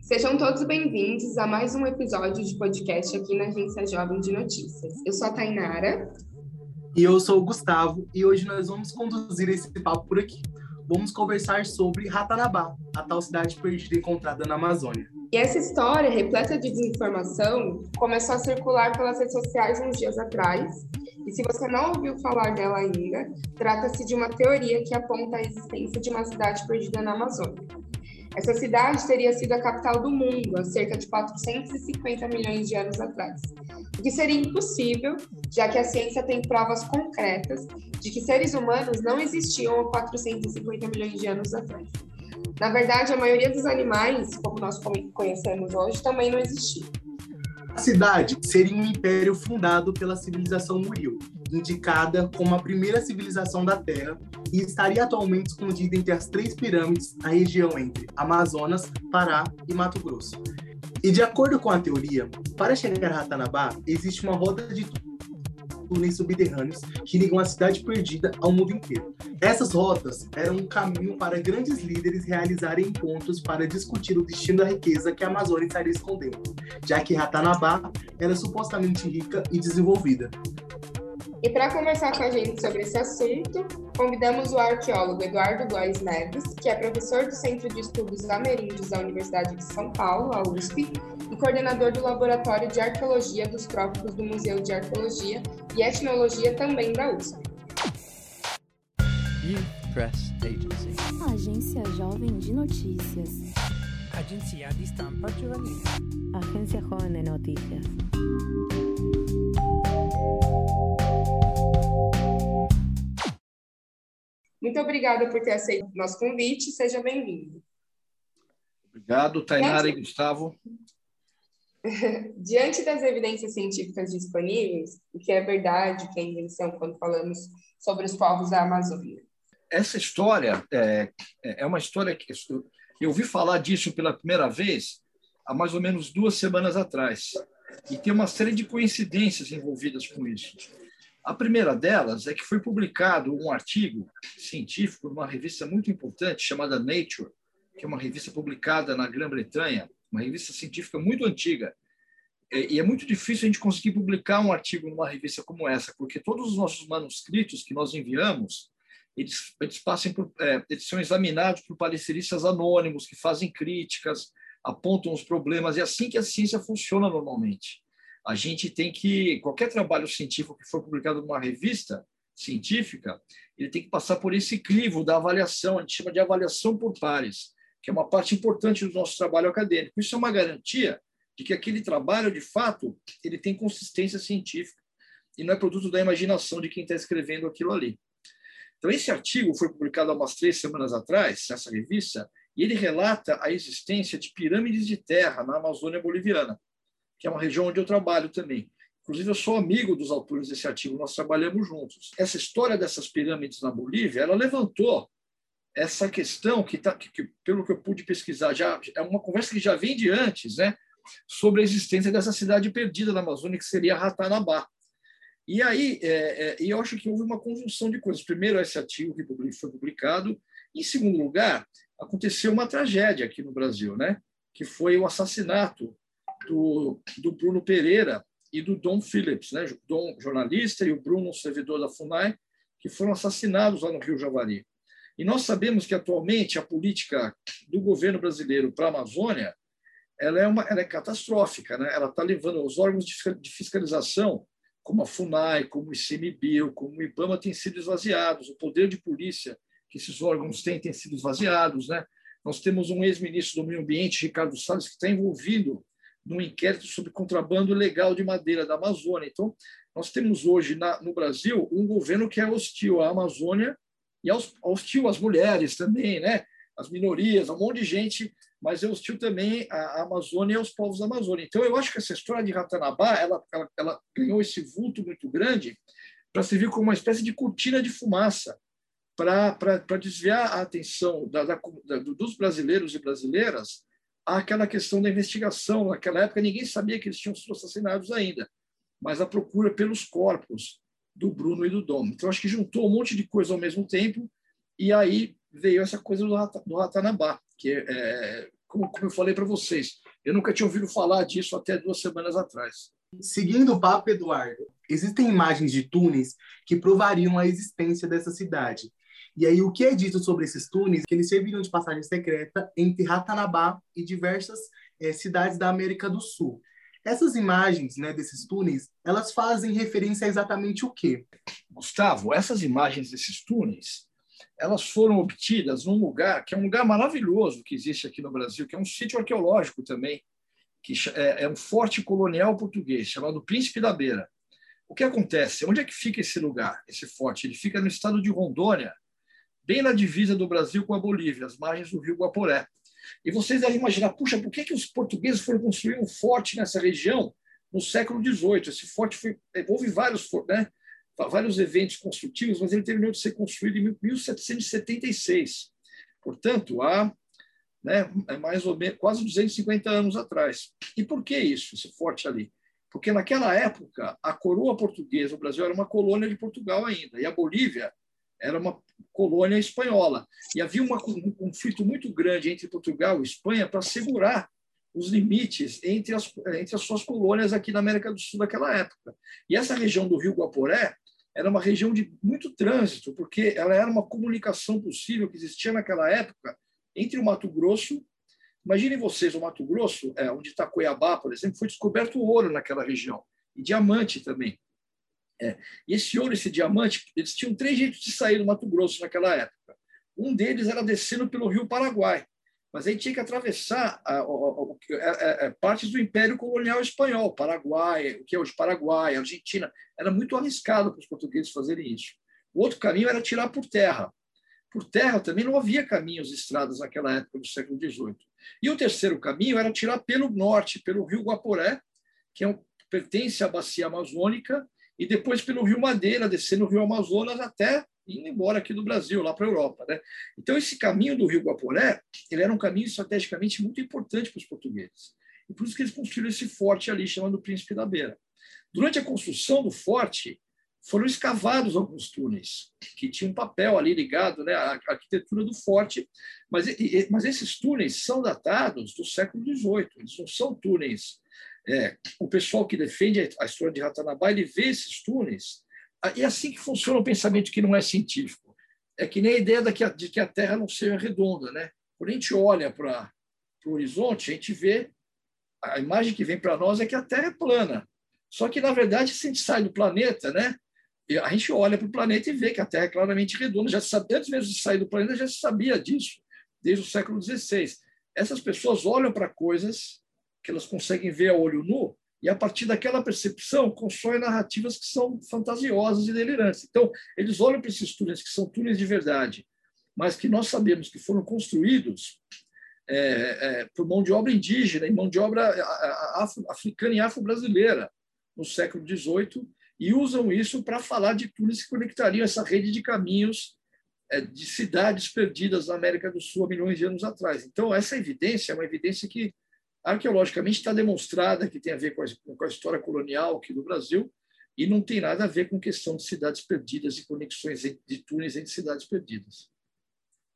Sejam todos bem-vindos a mais um episódio de podcast aqui na Agência Jovem de Notícias. Eu sou a Tainara. E eu sou o Gustavo, e hoje nós vamos conduzir esse papo por aqui. Vamos conversar sobre Ratanabá, a tal cidade perdida encontrada na Amazônia. E essa história, repleta de desinformação, começou a circular pelas redes sociais uns dias atrás. E se você não ouviu falar dela ainda, trata-se de uma teoria que aponta a existência de uma cidade perdida na Amazônia. Essa cidade teria sido a capital do mundo há cerca de 450 milhões de anos atrás, o que seria impossível, já que a ciência tem provas concretas de que seres humanos não existiam há 450 milhões de anos atrás. Na verdade, a maioria dos animais, como nós conhecemos hoje, também não existia. A cidade seria um império fundado pela civilização Muril, indicada como a primeira civilização da Terra e estaria atualmente escondida entre as três pirâmides na região entre Amazonas, Pará e Mato Grosso. E de acordo com a teoria, para chegar a Ratanabá, existe uma roda de túneis subterrâneos que ligam a cidade perdida ao mundo inteiro. Essas rotas eram um caminho para grandes líderes realizarem encontros para discutir o destino da riqueza que a Amazônia estaria escondendo, já que Ratanabá era supostamente rica e desenvolvida. E para conversar com a gente sobre esse assunto, convidamos o arqueólogo Eduardo Góes Neves, que é professor do Centro de Estudos Ameríndios da Universidade de São Paulo, a USP, e coordenador do Laboratório de Arqueologia dos Trópicos do Museu de Arqueologia e Etnologia também da USP. Youth Press Agency. Agência Jovem de Notícias. Agência de Estampa Juvenil. Agência Joven de Noticias. Muito obrigada por ter aceito o nosso convite. Seja bem-vindo. Obrigado, Tainara e Gustavo. Diante das evidências científicas disponíveis, o que é verdade, o que é invenção quando falamos sobre os povos da Amazônia? Essa história é, é uma história que eu ouvi falar disso pela primeira vez há mais ou menos duas semanas atrás. E tem uma série de coincidências envolvidas com isso. A primeira delas é que foi publicado um artigo científico numa revista muito importante chamada Nature, que é uma revista publicada na Grã-Bretanha, uma revista científica muito antiga. E é muito difícil a gente conseguir publicar um artigo numa revista como essa, porque todos os nossos manuscritos que nós enviamos, eles, eles passam por, é, eles são examinados por palestristas anônimos que fazem críticas, apontam os problemas. É assim que a ciência funciona normalmente a gente tem que qualquer trabalho científico que for publicado numa revista científica, ele tem que passar por esse crivo da avaliação, a gente chama de avaliação por pares, que é uma parte importante do nosso trabalho acadêmico. Isso é uma garantia de que aquele trabalho, de fato, ele tem consistência científica e não é produto da imaginação de quem está escrevendo aquilo ali. Então, esse artigo foi publicado há umas três semanas atrás, nessa revista, e ele relata a existência de pirâmides de terra na Amazônia boliviana que é uma região onde eu trabalho também. Inclusive, eu sou amigo dos autores desse artigo, nós trabalhamos juntos. Essa história dessas pirâmides na Bolívia, ela levantou essa questão que, tá, que, pelo que eu pude pesquisar, já é uma conversa que já vem de antes, né, sobre a existência dessa cidade perdida na Amazônia, que seria Ratanabá. E aí, é, é, eu acho que houve uma conjunção de coisas. Primeiro, esse artigo que foi publicado. Em segundo lugar, aconteceu uma tragédia aqui no Brasil, né? que foi o assassinato do, do Bruno Pereira e do Dom Phillips, né? Dom jornalista e o Bruno servidor da Funai, que foram assassinados lá no Rio Javari. E nós sabemos que atualmente a política do governo brasileiro para a Amazônia ela é, uma, ela é catastrófica, né? Ela está levando os órgãos de fiscalização, como a Funai, como o ICMBio, como o IBAMA, têm sido esvaziados. O poder de polícia que esses órgãos têm tem sido esvaziados, né? Nós temos um ex-ministro do Meio Ambiente, Ricardo Salles, que está envolvido num inquérito sobre contrabando ilegal de madeira da Amazônia. Então, nós temos hoje na, no Brasil um governo que é hostil à Amazônia e hostil às mulheres também, né? As minorias, um monte de gente, mas é hostil também à Amazônia e aos povos da Amazônia. Então, eu acho que essa história de Ratanabá, ela, ela, ela ganhou esse vulto muito grande para servir como uma espécie de cortina de fumaça para desviar a atenção da, da, dos brasileiros e brasileiras aquela questão da investigação. Naquela época, ninguém sabia que eles tinham sido assassinados ainda, mas a procura pelos corpos do Bruno e do Dom. Então, acho que juntou um monte de coisa ao mesmo tempo, e aí veio essa coisa do, Ratanabá, que é, como, como eu falei para vocês, eu nunca tinha ouvido falar disso até duas semanas atrás. Seguindo o papo, Eduardo, existem imagens de túneis que provariam a existência dessa cidade. E aí, o que é dito sobre esses túneis? Que eles serviram de passagem secreta entre Ratanabá e diversas é, cidades da América do Sul. Essas imagens né, desses túneis, elas fazem referência a exatamente o quê? Gustavo, essas imagens desses túneis, elas foram obtidas num lugar que é um lugar maravilhoso que existe aqui no Brasil, que é um sítio arqueológico também, que é, é um forte colonial português chamado Príncipe da Beira. O que acontece? Onde é que fica esse lugar, esse forte? Ele fica no estado de Rondônia, bem na divisa do Brasil com a Bolívia, às margens do rio Guaporé. E vocês devem imaginar, puxa, por que, que os portugueses foram construir um forte nessa região no século XVIII? Esse forte foi, houve vários, né, vários eventos construtivos, mas ele terminou de ser construído em 1776. Portanto, há né, é mais ou menos quase 250 anos atrás. E por que isso, esse forte ali? Porque naquela época a coroa portuguesa, o Brasil era uma colônia de Portugal ainda, e a Bolívia era uma colônia espanhola. E havia uma, um conflito muito grande entre Portugal e Espanha para segurar os limites entre as, entre as suas colônias aqui na América do Sul naquela época. E essa região do Rio Guaporé era uma região de muito trânsito, porque ela era uma comunicação possível que existia naquela época entre o Mato Grosso. Imaginem vocês, o Mato Grosso, é, onde está Cuiabá, por exemplo, foi descoberto ouro naquela região, e diamante também. É. E esse ouro, esse diamante, eles tinham três jeitos de sair do Mato Grosso naquela época. Um deles era descendo pelo Rio Paraguai, mas aí tinha que atravessar a, a, a, a, partes do Império Colonial Espanhol, Paraguai, o que é hoje Paraguai, Argentina. Era muito arriscado para os portugueses fazerem isso. O outro caminho era tirar por terra. Por terra também não havia caminhos estradas naquela época do século XVIII. E o terceiro caminho era tirar pelo norte, pelo Rio Guaporé, que é um, pertence à bacia amazônica e depois pelo Rio Madeira, descendo o Rio Amazonas até indo embora aqui do Brasil, lá para a Europa. Né? Então, esse caminho do Rio Guaporé ele era um caminho estrategicamente muito importante para os portugueses. E por isso que eles construíram esse forte ali, chamado Príncipe da Beira. Durante a construção do forte, foram escavados alguns túneis, que tinham um papel ali ligado né, à arquitetura do forte, mas, mas esses túneis são datados do século XVIII, eles não são túneis é, o pessoal que defende a história de Ratanabá, ele vê esses túneis, e é assim que funciona o pensamento que não é científico. É que nem a ideia de que a Terra não seja redonda. Né? Quando a gente olha para o horizonte, a gente vê, a imagem que vem para nós é que a Terra é plana. Só que, na verdade, se a gente sai do planeta, né, a gente olha para o planeta e vê que a Terra é claramente redonda. Já sabe, antes mesmo de sair do planeta, já se sabia disso, desde o século XVI. Essas pessoas olham para coisas que elas conseguem ver a olho nu, e a partir daquela percepção constroem narrativas que são fantasiosas e delirantes. Então, eles olham para esses túneis que são túneis de verdade, mas que nós sabemos que foram construídos é, é, por mão de obra indígena e mão de obra afro, africana e afro-brasileira no século XVIII e usam isso para falar de túneis que conectariam essa rede de caminhos é, de cidades perdidas na América do Sul há milhões de anos atrás. Então, essa evidência é uma evidência que arqueologicamente está demonstrada que tem a ver com a, com a, história colonial aqui do Brasil e não tem nada a ver com questão de cidades perdidas e conexões de túneis entre cidades perdidas.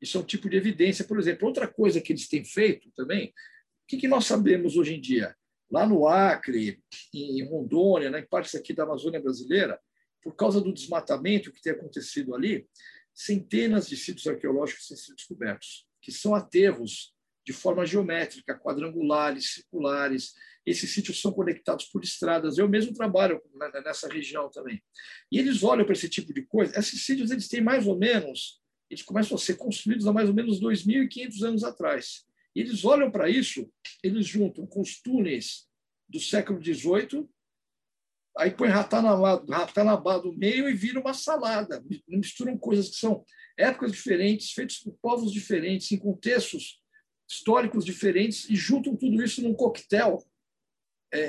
Isso é um tipo de evidência. Por exemplo, outra coisa que eles têm feito também, o que, que nós sabemos hoje em dia? Lá no Acre, em Rondônia, né, em partes aqui da Amazônia brasileira, por causa do desmatamento que tem acontecido ali, centenas de sítios arqueológicos têm sido descobertos, que são aterros de forma geométrica, quadrangulares, circulares. Esses sítios são conectados por estradas. Eu mesmo trabalho nessa região também. E eles olham para esse tipo de coisa. Esses sítios eles têm mais ou menos, eles começam a ser construídos há mais ou menos 2.500 anos atrás. E eles olham para isso, eles juntam com os túneis do século XVIII, aí põe Ratanabá, Ratanabá do meio e vira uma salada. Misturam coisas que são épocas diferentes, feitas por povos diferentes, em contextos históricos diferentes e juntam tudo isso num coquetel, é,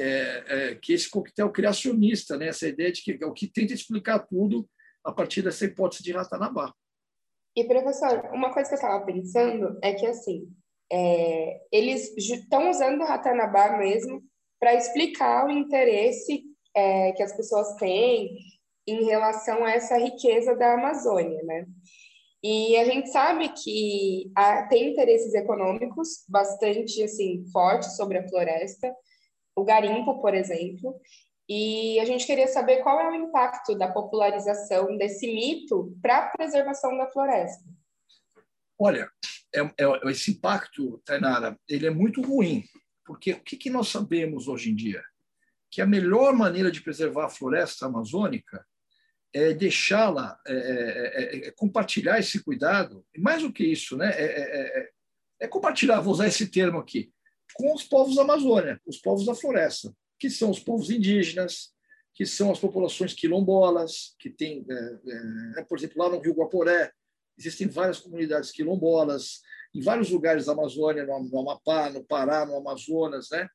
é, que é esse coquetel criacionista, né? essa ideia de que é o que tenta explicar tudo a partir dessa hipótese de Ratanabá. E, professor, uma coisa que eu estava pensando é que, assim, é, eles estão usando o Ratanabá mesmo para explicar o interesse é, que as pessoas têm em relação a essa riqueza da Amazônia, né? E a gente sabe que há, tem interesses econômicos bastante assim fortes sobre a floresta, o garimpo, por exemplo, e a gente queria saber qual é o impacto da popularização desse mito para a preservação da floresta. Olha, é, é, esse impacto, Tainara, ele é muito ruim, porque o que, que nós sabemos hoje em dia? Que a melhor maneira de preservar a floresta amazônica é deixá-la, é, é, é, compartilhar esse cuidado, mais do que isso, né? é, é compartilhar, vou usar esse termo aqui, com os povos da Amazônia, os povos da floresta que são os povos indígenas, que são as populações quilombolas, que tem, é, é, por exemplo, lá no Rio Guaporé, existem várias comunidades quilombolas, em vários lugares da Amazônia, no, no Amapá, no Pará, no Amazonas, né?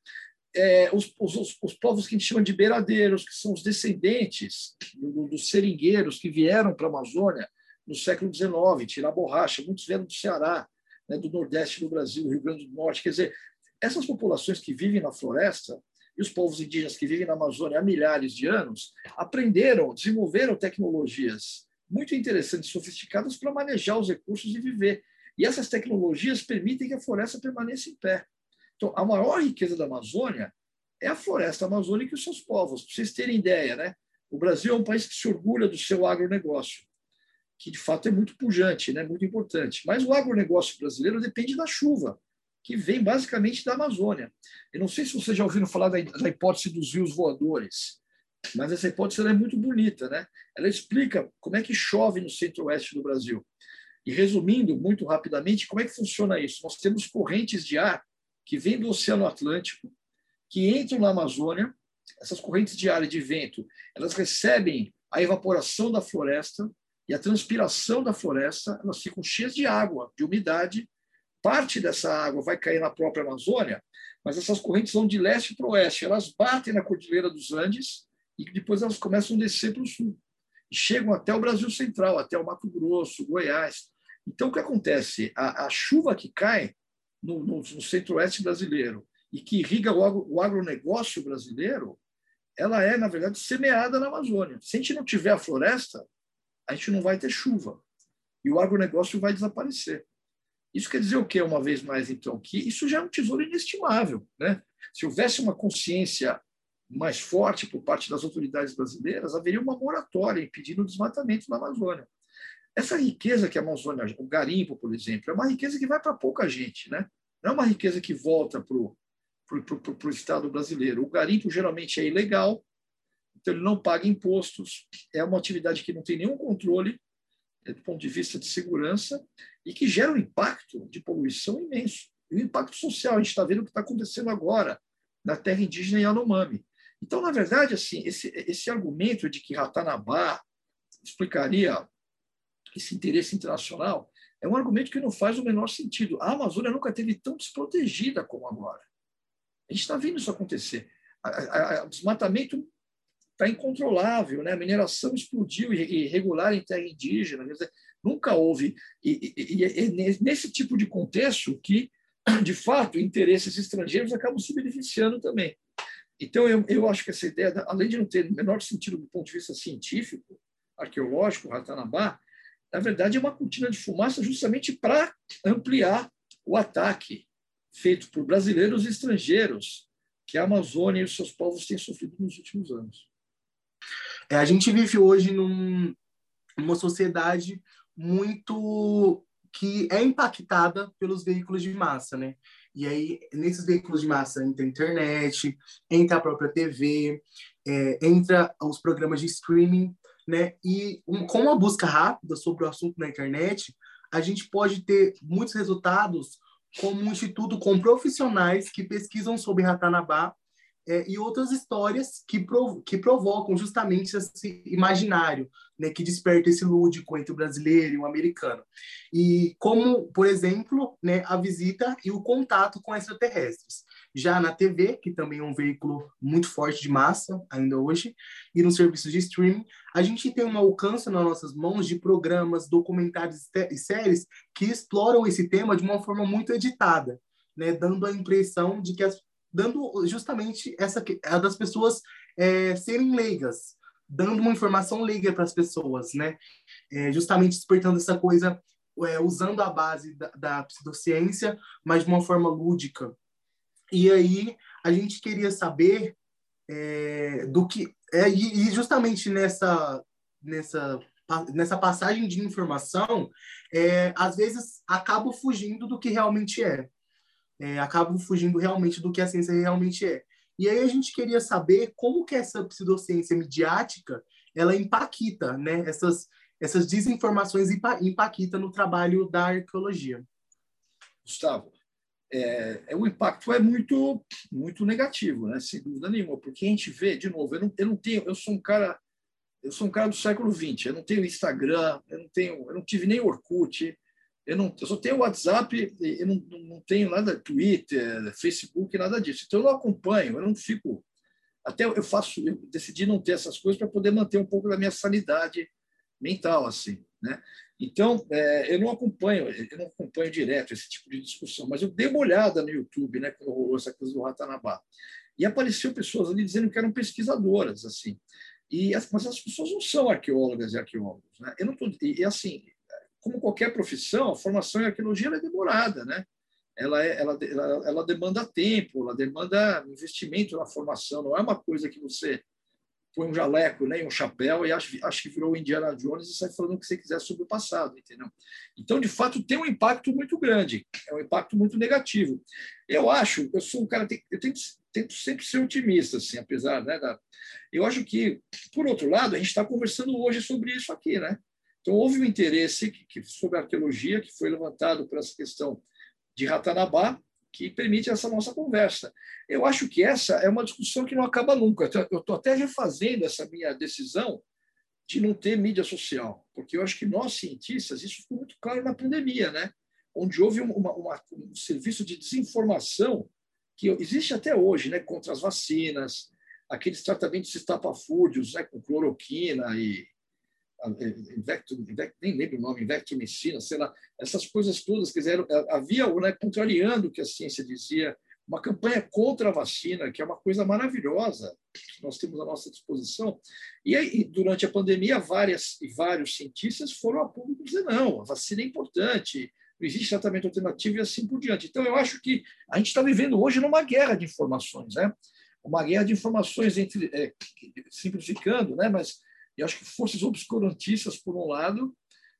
É, os, os, os, povos que a gente chama de beiradeiros, que são os descendentes do, dos seringueiros que vieram para a Amazônia no século XIX, tirar borracha, muitos vieram do Ceará, né, do Nordeste do Brasil, Rio Grande do Norte. Quer dizer, essas populações que vivem na floresta, e os povos indígenas que vivem na Amazônia há milhares de anos aprenderam, desenvolveram tecnologias muito interessantes, sofisticadas para manejar os recursos e viver. E essas tecnologias permitem que a floresta permaneça em pé. Então, a maior riqueza da Amazônia é a floresta amazônica e os seus povos. Para vocês terem ideia, né? O Brasil é um país que se orgulha do seu agronegócio, que de fato é muito pujante, né? muito importante. Mas o agronegócio brasileiro depende da chuva que vem basicamente da Amazônia. Eu não sei se vocês já ouviram falar da, da hipótese dos rios voadores, mas essa hipótese é muito bonita. Né? Ela explica como é que chove no centro-oeste do Brasil. E resumindo muito rapidamente, como é que funciona isso? Nós temos correntes de ar que vêm do Oceano Atlântico, que entram na Amazônia. Essas correntes de ar de vento, elas recebem a evaporação da floresta e a transpiração da floresta, elas ficam cheias de água, de umidade, parte dessa água vai cair na própria Amazônia, mas essas correntes vão de leste para oeste. Elas batem na Cordilheira dos Andes e depois elas começam a descer para o sul. Chegam até o Brasil Central, até o Mato Grosso, Goiás. Então, o que acontece? A, a chuva que cai no, no, no centro-oeste brasileiro e que irriga o, o agronegócio brasileiro, ela é, na verdade, semeada na Amazônia. Se a gente não tiver a floresta, a gente não vai ter chuva. E o agronegócio vai desaparecer. Isso quer dizer o quê, uma vez mais, então? Que isso já é um tesouro inestimável. Né? Se houvesse uma consciência mais forte por parte das autoridades brasileiras, haveria uma moratória impedindo o desmatamento na Amazônia. Essa riqueza que a Amazônia, o garimpo, por exemplo, é uma riqueza que vai para pouca gente, né? não é uma riqueza que volta para o Estado brasileiro. O garimpo geralmente é ilegal, então ele não paga impostos, é uma atividade que não tem nenhum controle é, do ponto de vista de segurança e que gera um impacto de poluição imenso. E um impacto social, a gente está vendo o que está acontecendo agora na terra indígena Yanomami. Então, na verdade, assim, esse, esse argumento de que Ratanabá explicaria esse interesse internacional é um argumento que não faz o menor sentido. A Amazônia nunca teve tão desprotegida como agora. A gente está vendo isso acontecer. O desmatamento está incontrolável, né? a mineração explodiu irregular em terra indígena, dizer, nunca houve. E, e, e, nesse tipo de contexto que, de fato, interesses estrangeiros acabam se beneficiando também. Então, eu, eu acho que essa ideia, além de não ter o menor sentido do ponto de vista científico, arqueológico, Ratanabá, na verdade é uma cortina de fumaça justamente para ampliar o ataque feito por brasileiros e estrangeiros que a Amazônia e os seus povos têm sofrido nos últimos anos. É, a gente vive hoje num, numa sociedade muito que é impactada pelos veículos de massa, né? E aí, nesses veículos de massa, entra a internet, entra a própria TV, é, entra os programas de streaming, né? E um, com uma busca rápida sobre o assunto na internet, a gente pode ter muitos resultados como um instituto com profissionais que pesquisam sobre Ratanabá é, e outras histórias que, prov que provocam justamente esse imaginário, né, que desperta esse lúdico entre o brasileiro e o americano. E como, por exemplo, né, a visita e o contato com extraterrestres. Já na TV, que também é um veículo muito forte de massa ainda hoje, e nos serviços de streaming, a gente tem um alcance nas nossas mãos de programas, documentários e séries que exploram esse tema de uma forma muito editada, né, dando a impressão de que as dando justamente essa a das pessoas é, serem leigas, dando uma informação leiga para as pessoas, né? É, justamente despertando essa coisa é, usando a base da, da pseudociência, mas de uma forma lúdica. E aí a gente queria saber é, do que é, e justamente nessa nessa nessa passagem de informação, é, às vezes acabo fugindo do que realmente é. é. Acabo fugindo realmente do que a ciência realmente é. E aí a gente queria saber como que essa pseudociência midiática ela impacta, né? Essas, essas desinformações impacta no trabalho da arqueologia. Gustavo, é, é, o impacto é muito muito negativo, né? Sem dúvida nenhuma, porque a gente vê, de novo, eu não, eu não tenho, eu sou um cara eu sou um cara do século XX, eu não tenho Instagram, eu não tenho, eu não tive nem Orkut, eu não, eu só tenho WhatsApp, eu não, não tenho nada Twitter, Facebook, nada disso. Então eu não acompanho, eu não fico até eu faço, eu decidi não ter essas coisas para poder manter um pouco da minha sanidade mental, assim, né? Então, é, eu não acompanho, eu não acompanho direto esse tipo de discussão, mas eu dei uma olhada no YouTube, né, quando rolou essa coisa do Ratanabá, e apareceu pessoas ali dizendo que eram pesquisadoras, assim. E mas as pessoas não são arqueólogas e arqueólogos, né? Eu não tô, e assim, como qualquer profissão, a formação em arqueologia é demorada, né? Ela, é, ela, ela, ela demanda tempo, ela demanda investimento na formação, não é uma coisa que você põe um jaleco, né, um chapéu e acho, acho que virou Indiana Jones e sai falando o que você quiser sobre o passado, entendeu? Então, de fato, tem um impacto muito grande, é um impacto muito negativo. Eu acho, eu sou um cara, eu tento, tento sempre ser otimista, assim, apesar, né, da, eu acho que, por outro lado, a gente está conversando hoje sobre isso aqui, né? Então, houve um interesse que, que, sobre a arqueologia que foi levantado por essa questão de Ratanabá, que permite essa nossa conversa. Eu acho que essa é uma discussão que não acaba nunca. Eu estou até refazendo essa minha decisão de não ter mídia social, porque eu acho que nós, cientistas, isso ficou muito claro na pandemia, né? onde houve uma, uma, um serviço de desinformação que existe até hoje, né? contra as vacinas, aqueles tratamentos estapafúrdios né? com cloroquina e Invecto, nem lembro o nome, Invectomicina, sei lá, essas coisas todas, quer dizer, havia, né, contrariando o que a ciência dizia, uma campanha contra a vacina, que é uma coisa maravilhosa, que nós temos à nossa disposição. E aí, durante a pandemia, várias e vários cientistas foram a público dizer: não, a vacina é importante, não existe tratamento alternativo e assim por diante. Então, eu acho que a gente está vivendo hoje numa guerra de informações, né? uma guerra de informações entre, é, simplificando, né? mas eu acho que forças obscurantistas por um lado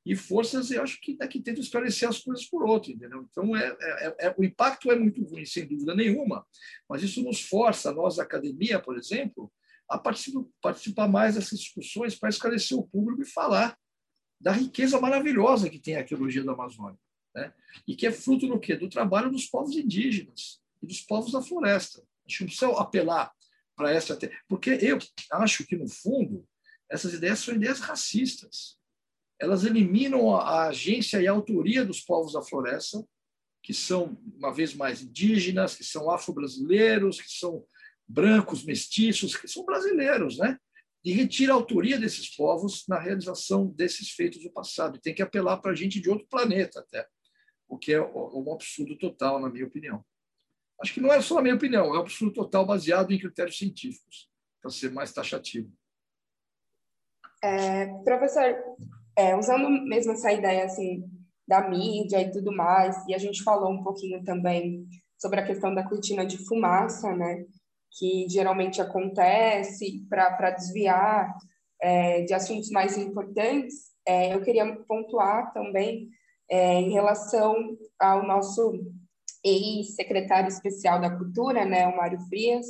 e forças, eu acho que daqui tentam esclarecer as coisas por outro, entendeu? Então, é, é, é, o impacto é muito ruim, sem dúvida nenhuma, mas isso nos força, nós da academia, por exemplo, a participar, participar mais dessas discussões para esclarecer o público e falar da riqueza maravilhosa que tem a arqueologia da Amazônia, né? e que é fruto do quê? Do trabalho dos povos indígenas e dos povos da floresta. A gente não precisa apelar para essa... Porque eu acho que, no fundo, essas ideias são ideias racistas. Elas eliminam a agência e a autoria dos povos da floresta, que são, uma vez mais, indígenas, que são afro-brasileiros, que são brancos, mestiços, que são brasileiros, né? E retira a autoria desses povos na realização desses feitos do passado. E tem que apelar para gente de outro planeta, até, o que é um absurdo total, na minha opinião. Acho que não é só a minha opinião, é um absurdo total baseado em critérios científicos, para ser mais taxativo. É, professor, é, usando mesmo essa ideia assim da mídia e tudo mais, e a gente falou um pouquinho também sobre a questão da cortina de fumaça, né, que geralmente acontece para desviar é, de assuntos mais importantes, é, eu queria pontuar também é, em relação ao nosso ex-secretário especial da Cultura, né, o Mário Frias,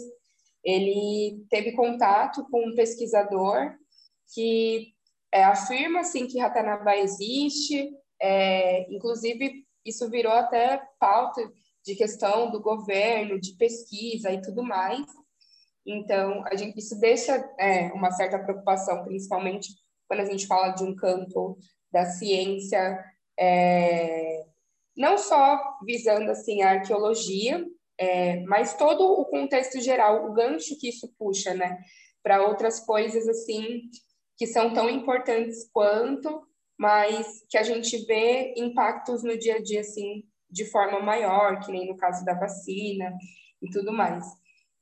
ele teve contato com um pesquisador que é, afirma assim que Ratanabá existe, é, inclusive isso virou até pauta de questão do governo, de pesquisa e tudo mais. Então, a gente, isso deixa é, uma certa preocupação, principalmente quando a gente fala de um campo da ciência, é, não só visando assim a arqueologia, é, mas todo o contexto geral, o gancho que isso puxa, né, para outras coisas assim que são tão importantes quanto, mas que a gente vê impactos no dia a dia assim de forma maior, que nem no caso da vacina e tudo mais.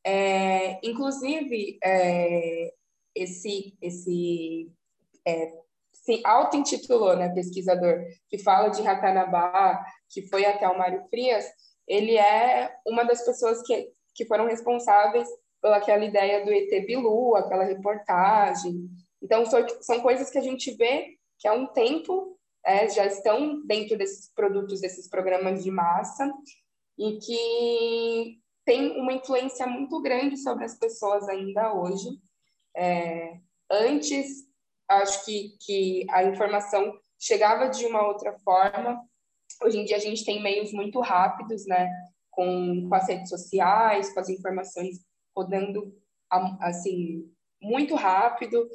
É, inclusive, é, esse, esse é, se auto-intitulou, né, pesquisador, que fala de Ratanabá, que foi até o Mário Frias, ele é uma das pessoas que, que foram responsáveis pelaquela ideia do ET Bilu, aquela reportagem. Então, são, coisas que a gente vê que há um tempo é, já estão dentro desses produtos, desses programas de massa, e que tem uma influência muito grande sobre as pessoas ainda hoje. É, antes, acho que, que a informação chegava de uma outra forma. Hoje em dia, a gente tem meios muito rápidos, né? Com, com as redes sociais, com as informações rodando assim muito rápido,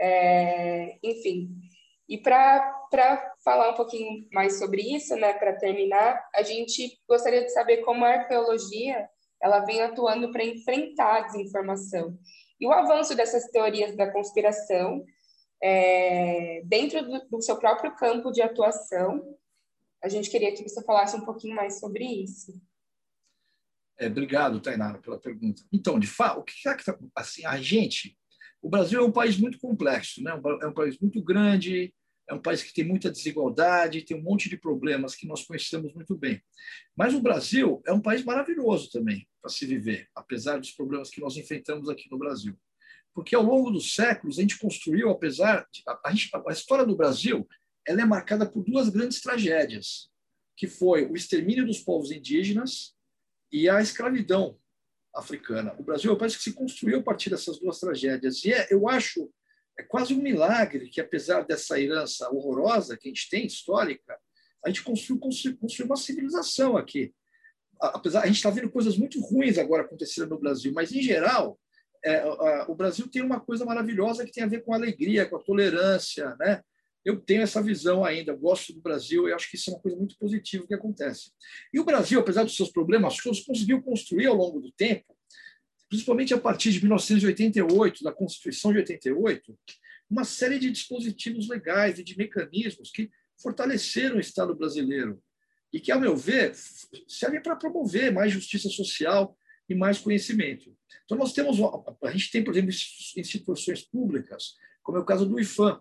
é, enfim. E para falar um pouquinho mais sobre isso, né, para terminar, a gente gostaria de saber como a arqueologia ela vem atuando para enfrentar a desinformação e o avanço dessas teorias da conspiração é, dentro do, do seu próprio campo de atuação. A gente queria que você falasse um pouquinho mais sobre isso. É, obrigado, Tainara, pela pergunta. Então, de fato, o que é que tá, assim, a gente, o Brasil é um país muito complexo, né? É um país muito grande, é um país que tem muita desigualdade, tem um monte de problemas que nós conhecemos muito bem. Mas o Brasil é um país maravilhoso também para se viver, apesar dos problemas que nós enfrentamos aqui no Brasil. Porque ao longo dos séculos a gente construiu, apesar de, a, a, a história do Brasil, ela é marcada por duas grandes tragédias, que foi o extermínio dos povos indígenas e a escravidão africana. O Brasil é país que se construiu a partir dessas duas tragédias. E é, eu acho é quase um milagre que, apesar dessa herança horrorosa que a gente tem, histórica, a gente construiu, construiu, construiu uma civilização aqui. Apesar, a gente está vendo coisas muito ruins agora acontecendo no Brasil, mas, em geral, é, a, o Brasil tem uma coisa maravilhosa que tem a ver com a alegria, com a tolerância, né? Eu tenho essa visão ainda, gosto do Brasil e acho que isso é uma coisa muito positiva que acontece. E o Brasil, apesar dos seus problemas conseguiu construir ao longo do tempo, principalmente a partir de 1988, da Constituição de 88, uma série de dispositivos legais e de mecanismos que fortaleceram o Estado brasileiro e que, ao meu ver, servem para promover mais justiça social e mais conhecimento. Então, nós temos, a gente tem, por exemplo, instituições públicas, como é o caso do IFAM,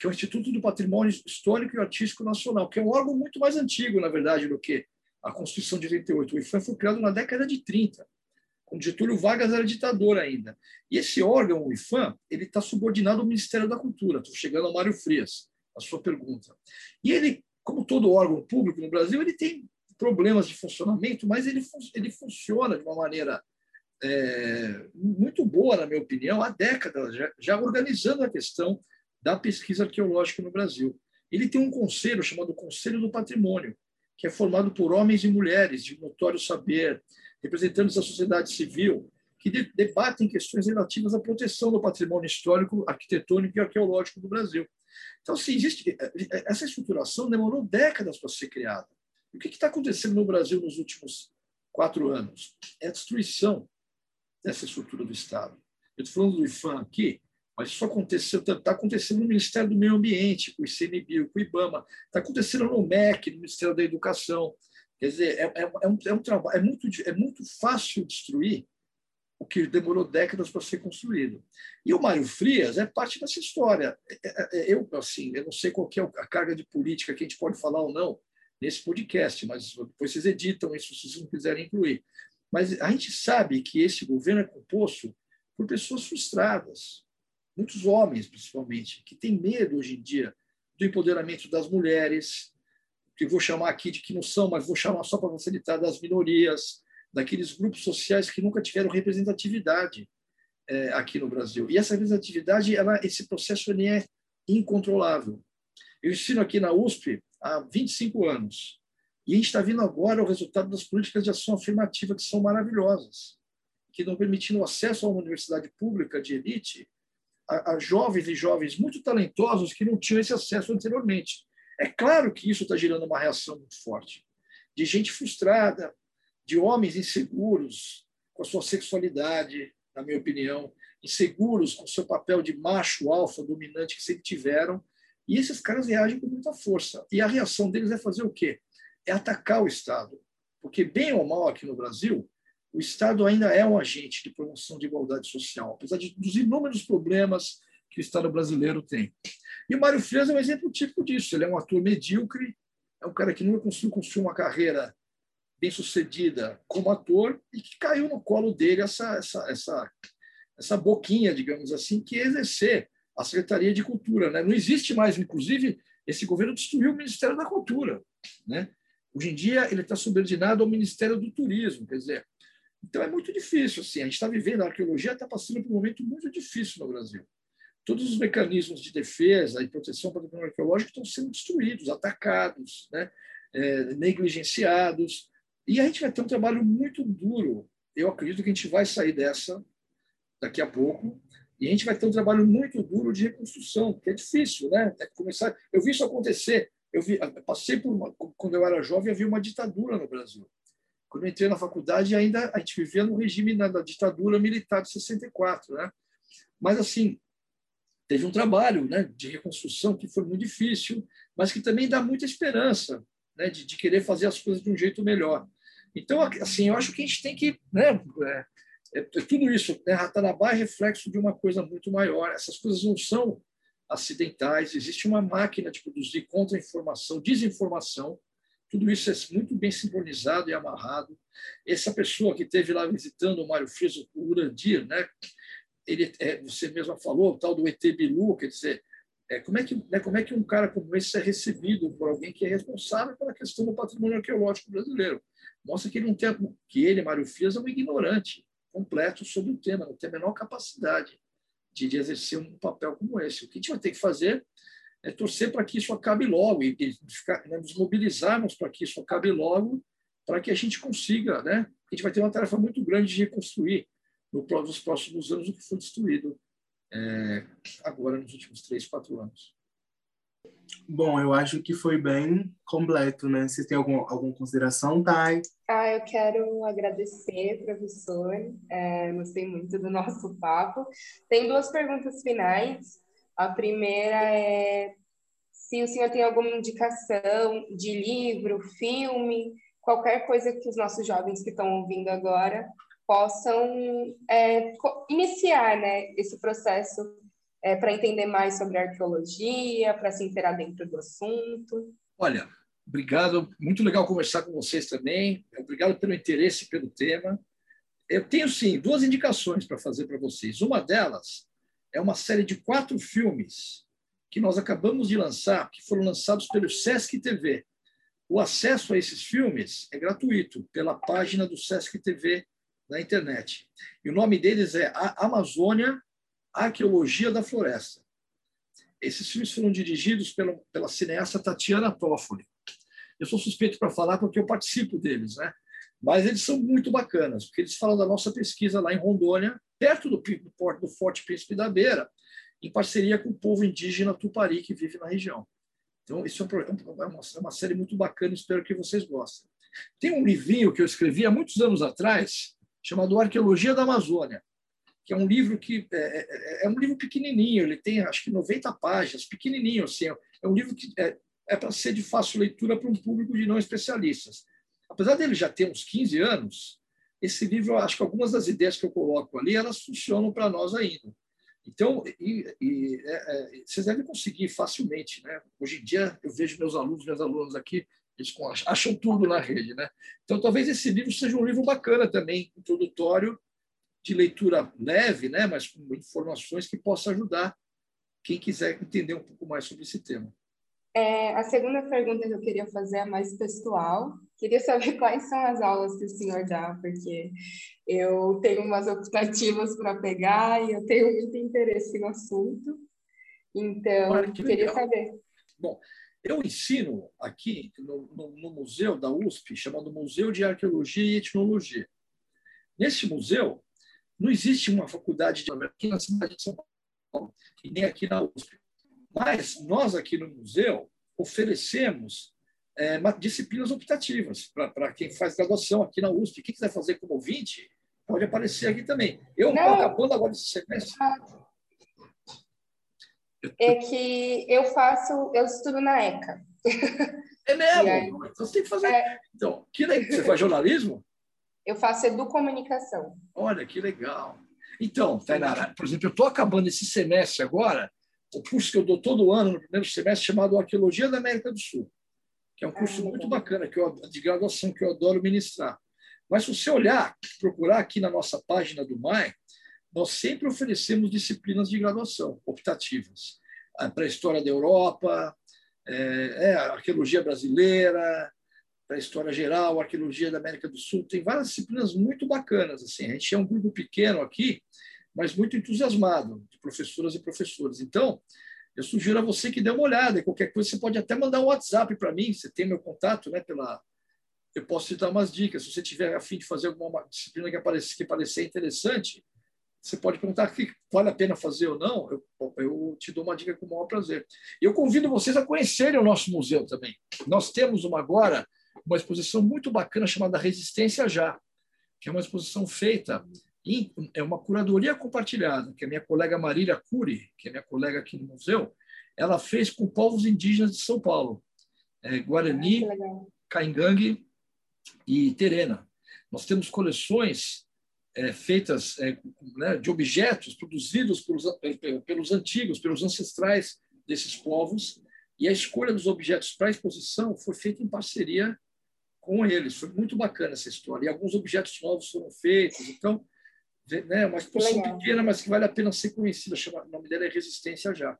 que é o Instituto do Patrimônio Histórico e Artístico Nacional, que é um órgão muito mais antigo, na verdade, do que a Constituição de 88. O IFAM foi criado na década de 30, quando Getúlio Vargas era ditador ainda. E esse órgão, o IFAM, ele está subordinado ao Ministério da Cultura. Estou chegando ao Mário Frias, a sua pergunta. E ele, como todo órgão público no Brasil, ele tem problemas de funcionamento, mas ele, ele funciona de uma maneira é, muito boa, na minha opinião, há décadas, já, já organizando a questão da pesquisa arqueológica no Brasil. Ele tem um conselho chamado Conselho do Patrimônio, que é formado por homens e mulheres de notório saber, representantes da sociedade civil, que debatem questões relativas à proteção do patrimônio histórico, arquitetônico e arqueológico do Brasil. Então, se existe é, é, essa estruturação demorou décadas para ser criada. E o que está acontecendo no Brasil nos últimos quatro anos? É a destruição dessa estrutura do Estado. Eu estou falando do IFAM aqui, mas isso aconteceu, está tá acontecendo no Ministério do Meio Ambiente, com o ICMBio, com o IBAMA, está acontecendo no MEC, no Ministério da Educação. Quer dizer, é, é, é, um, é um trabalho, é muito, é muito fácil destruir o que demorou décadas para ser construído. E o Mário Frias é parte dessa história. É, é, é, eu, assim, eu não sei qual é a carga de política que a gente pode falar ou não nesse podcast, mas depois vocês editam isso se vocês não quiserem incluir. Mas a gente sabe que esse governo é composto por pessoas frustradas, muitos homens, principalmente, que têm medo hoje em dia do empoderamento das mulheres, que vou chamar aqui de que não são, mas vou chamar só para facilitar, das minorias, daqueles grupos sociais que nunca tiveram representatividade é, aqui no Brasil. E essa representatividade, ela, esse processo ele é incontrolável. Eu ensino aqui na USP há 25 anos. E a gente está vendo agora o resultado das políticas de ação afirmativa, que são maravilhosas, que estão permitindo o acesso a uma universidade pública de elite a, a jovens e jovens muito talentosos que não tinham esse acesso anteriormente. É claro que isso está gerando uma reação muito forte de gente frustrada, de homens inseguros com a sua sexualidade, na minha opinião, inseguros com o seu papel de macho alfa dominante que sempre tiveram, e esses caras reagem com muita força. E a reação deles é fazer o quê? É atacar o Estado. Porque, bem ou mal aqui no Brasil, o Estado ainda é um agente de promoção de igualdade social, apesar de, dos inúmeros problemas que o Estado brasileiro tem. E o Mário Frias é um exemplo típico disso. Ele é um ator medíocre, é um cara que nunca conseguiu construir uma carreira bem sucedida como ator e que caiu no colo dele essa, essa, essa, essa boquinha, digamos assim, que é exercer a Secretaria de Cultura. Né? Não existe mais, inclusive, esse governo destruiu o Ministério da Cultura. Né? Hoje em dia, ele está subordinado ao Ministério do Turismo. Quer dizer, então é muito difícil. Assim, a gente está vivendo, a arqueologia está passando por um momento muito difícil no Brasil. Todos os mecanismos de defesa e proteção patrimonial arqueológico estão sendo destruídos, atacados, né? É, negligenciados. E a gente vai ter um trabalho muito duro. Eu acredito que a gente vai sair dessa daqui a pouco. E a gente vai ter um trabalho muito duro de reconstrução, que é difícil, né? É começar. Eu vi isso acontecer. Eu vi, eu passei por uma, quando eu era jovem, havia uma ditadura no Brasil. Quando eu entrei na faculdade, ainda a gente vivia no regime da, da ditadura militar de 64, né? Mas assim, teve um trabalho, né, de reconstrução que foi muito difícil, mas que também dá muita esperança, né, de, de querer fazer as coisas de um jeito melhor. Então, assim, eu acho que a gente tem que, né, é, é, tudo isso, né, Ratanabá é reflexo de uma coisa muito maior. Essas coisas não são acidentais, existe uma máquina de produzir contra-informação, desinformação, tudo isso é muito bem sincronizado e amarrado. Essa pessoa que esteve lá visitando o Mário Frias, o Urandir, né, ele, é, você mesma falou, o tal do ET Bilu, quer dizer, é, como, é que, né, como é que um cara como esse é recebido por alguém que é responsável pela questão do patrimônio arqueológico brasileiro? Mostra que ele não tem, que ele, Mário Frias, é um ignorante completo sobre o tema, não tem a menor capacidade de, de exercer um papel como esse. O que a gente vai ter que fazer é torcer para que isso acabe logo e, e ficar, né, nos mobilizarmos para que isso acabe logo, para que a gente consiga, né? A gente vai ter uma tarefa muito grande de reconstruir no, nos próximos anos o que foi destruído é, agora nos últimos três, quatro anos. Bom, eu acho que foi bem completo, né? Você tem algum, alguma consideração, Thay? Ah, eu quero agradecer, professor. É, gostei muito do nosso papo. Tem duas perguntas finais. A primeira é se o senhor tem alguma indicação de livro, filme, qualquer coisa que os nossos jovens que estão ouvindo agora possam é, iniciar né, esse processo é, para entender mais sobre arqueologia, para se inteirar dentro do assunto. Olha, obrigado, muito legal conversar com vocês também. Obrigado pelo interesse pelo tema. Eu tenho sim duas indicações para fazer para vocês. Uma delas é uma série de quatro filmes que nós acabamos de lançar, que foram lançados pelo Sesc TV. O acesso a esses filmes é gratuito pela página do Sesc TV na internet. E o nome deles é a Amazônia, Arqueologia da Floresta. Esses filmes foram dirigidos pela, pela cineasta Tatiana Toffoli. Eu sou suspeito para falar porque eu participo deles, né? Mas eles são muito bacanas, porque eles falam da nossa pesquisa lá em Rondônia, perto do, do, do Forte Príncipe da Beira, em parceria com o povo indígena Tupari que vive na região. Então, isso é, um, é, uma, é uma série muito bacana, espero que vocês gostem. Tem um livrinho que eu escrevi há muitos anos atrás, chamado Arqueologia da Amazônia, que é um livro que é, é, é, é um livro pequenininho, ele tem acho que 90 páginas, pequenininho assim, é um livro que é, é para ser de fácil leitura para um público de não especialistas. Apesar dele já ter uns 15 anos, esse livro, acho que algumas das ideias que eu coloco ali, elas funcionam para nós ainda. Então, e, e, é, é, vocês devem conseguir facilmente. Né? Hoje em dia, eu vejo meus alunos, minhas alunas aqui, eles acham tudo na rede. Né? Então, talvez esse livro seja um livro bacana também, introdutório, de leitura leve, né? mas com informações que possa ajudar quem quiser entender um pouco mais sobre esse tema. É, a segunda pergunta que eu queria fazer é mais textual. Queria saber quais são as aulas que o senhor dá, porque eu tenho umas optativas para pegar e eu tenho muito interesse no assunto. Então, Olha, que queria legal. saber. Bom, eu ensino aqui no, no, no, museu da USP, chamado Museu de Arqueologia e Etnologia. Nesse museu, não existe uma faculdade de aqui na cidade de São Paulo, e nem aqui na USP. Mas nós, aqui no museu, oferecemos é, disciplinas optativas para quem faz graduação aqui na USP. Quem quiser fazer como ouvinte, pode aparecer aqui também. Eu estou acabando agora esse semestre. É que eu faço, eu estudo na ECA. É mesmo? Aí, então você tem que fazer. É... Então, que legal. Você faz jornalismo? Eu faço educomunicação. Olha, que legal. Então, Tainara, por exemplo, eu estou acabando esse semestre agora, o curso que eu dou todo ano no primeiro semestre, chamado Arqueologia da América do Sul, que é um curso muito bacana que eu, de graduação que eu adoro ministrar. Mas se você olhar, procurar aqui na nossa página do MAI, nós sempre oferecemos disciplinas de graduação optativas para a história da Europa, é, é, arqueologia brasileira, para a história geral, arqueologia da América do Sul. Tem várias disciplinas muito bacanas. Assim. A gente é um grupo pequeno aqui, mas muito entusiasmado, de professoras e professores. Então, eu sugiro a você que dê uma olhada. Qualquer coisa, você pode até mandar um WhatsApp para mim. Você tem meu contato né, pela, eu posso te dar umas dicas. Se você tiver a fim de fazer alguma disciplina que, aparecer, que parecer interessante, você pode perguntar que vale a pena fazer ou não. Eu, eu te dou uma dica com o maior prazer. Eu convido vocês a conhecerem o nosso museu também. Nós temos uma agora uma exposição muito bacana chamada Resistência Já, que é uma exposição feita é uma curadoria compartilhada, que a minha colega Marília Cury, que é minha colega aqui no museu, ela fez com povos indígenas de São Paulo, é, Guarani, Caingangue e Terena. Nós temos coleções é, feitas é, né, de objetos produzidos pelos, pelos antigos, pelos ancestrais desses povos, e a escolha dos objetos para a exposição foi feita em parceria com eles. Foi muito bacana essa história. E alguns objetos novos foram feitos. Então, né, uma exposição pequena, mas que vale a pena ser conhecida. Chama, o nome dela é Resistência Já.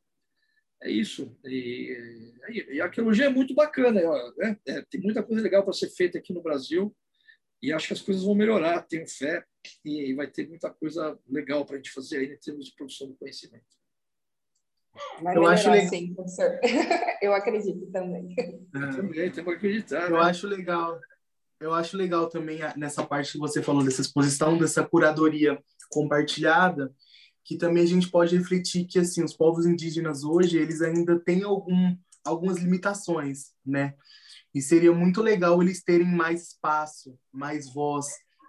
É isso. E, e a arqueologia é muito bacana. Né? É, tem muita coisa legal para ser feita aqui no Brasil. E acho que as coisas vão melhorar, tenho fé. E vai ter muita coisa legal para a gente fazer aí em termos de produção do conhecimento. Vai eu acho legal. sim, professor. eu acredito também. É. Também, temos que acreditar. Eu né? acho legal. Eu acho legal também nessa parte que você falou dessa exposição, dessa curadoria compartilhada, que também a gente pode refletir que assim os povos indígenas hoje eles ainda têm algum, algumas limitações, né? E seria muito legal eles terem mais espaço, mais voz,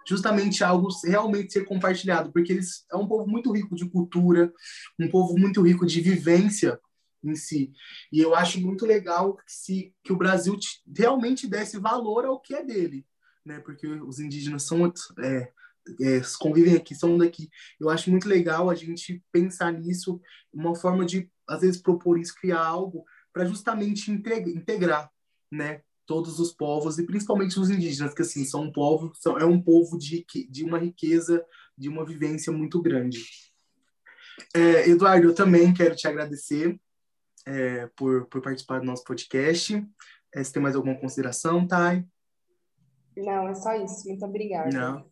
justamente algo realmente ser compartilhado, porque eles é um povo muito rico de cultura, um povo muito rico de vivência em si. E eu acho muito legal que, se, que o Brasil realmente desse valor ao que é dele, né? Porque os indígenas são é, é, convivem aqui, são daqui. Eu acho muito legal a gente pensar nisso, uma forma de às vezes propor isso, criar algo para justamente integrar, né? todos os povos e principalmente os indígenas, que assim são um povo, são, é um povo de, de uma riqueza, de uma vivência muito grande. É, Eduardo, eu também quero te agradecer é, por, por participar do nosso podcast. É, você tem mais alguma consideração, Thay? Não, é só isso. Muito obrigada. Não.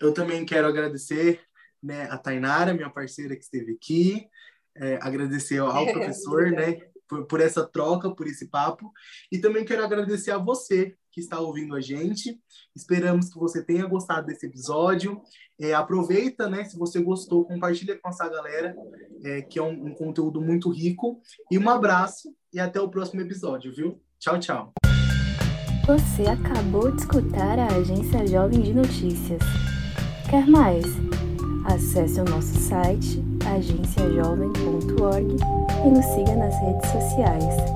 Eu também quero agradecer né, a Tainara, minha parceira que esteve aqui, é, agradecer ao professor, né, por, por essa troca, por esse papo. E também quero agradecer a você que está ouvindo a gente. Esperamos que você tenha gostado desse episódio. É, aproveita, né? Se você gostou, compartilha com essa galera, é, que é um, um conteúdo muito rico. E um abraço e até o próximo episódio, viu? Tchau, tchau. Você acabou de escutar a Agência Jovem de Notícias. Quer mais? Acesse o nosso site agenciajovem.org e nos siga nas redes sociais.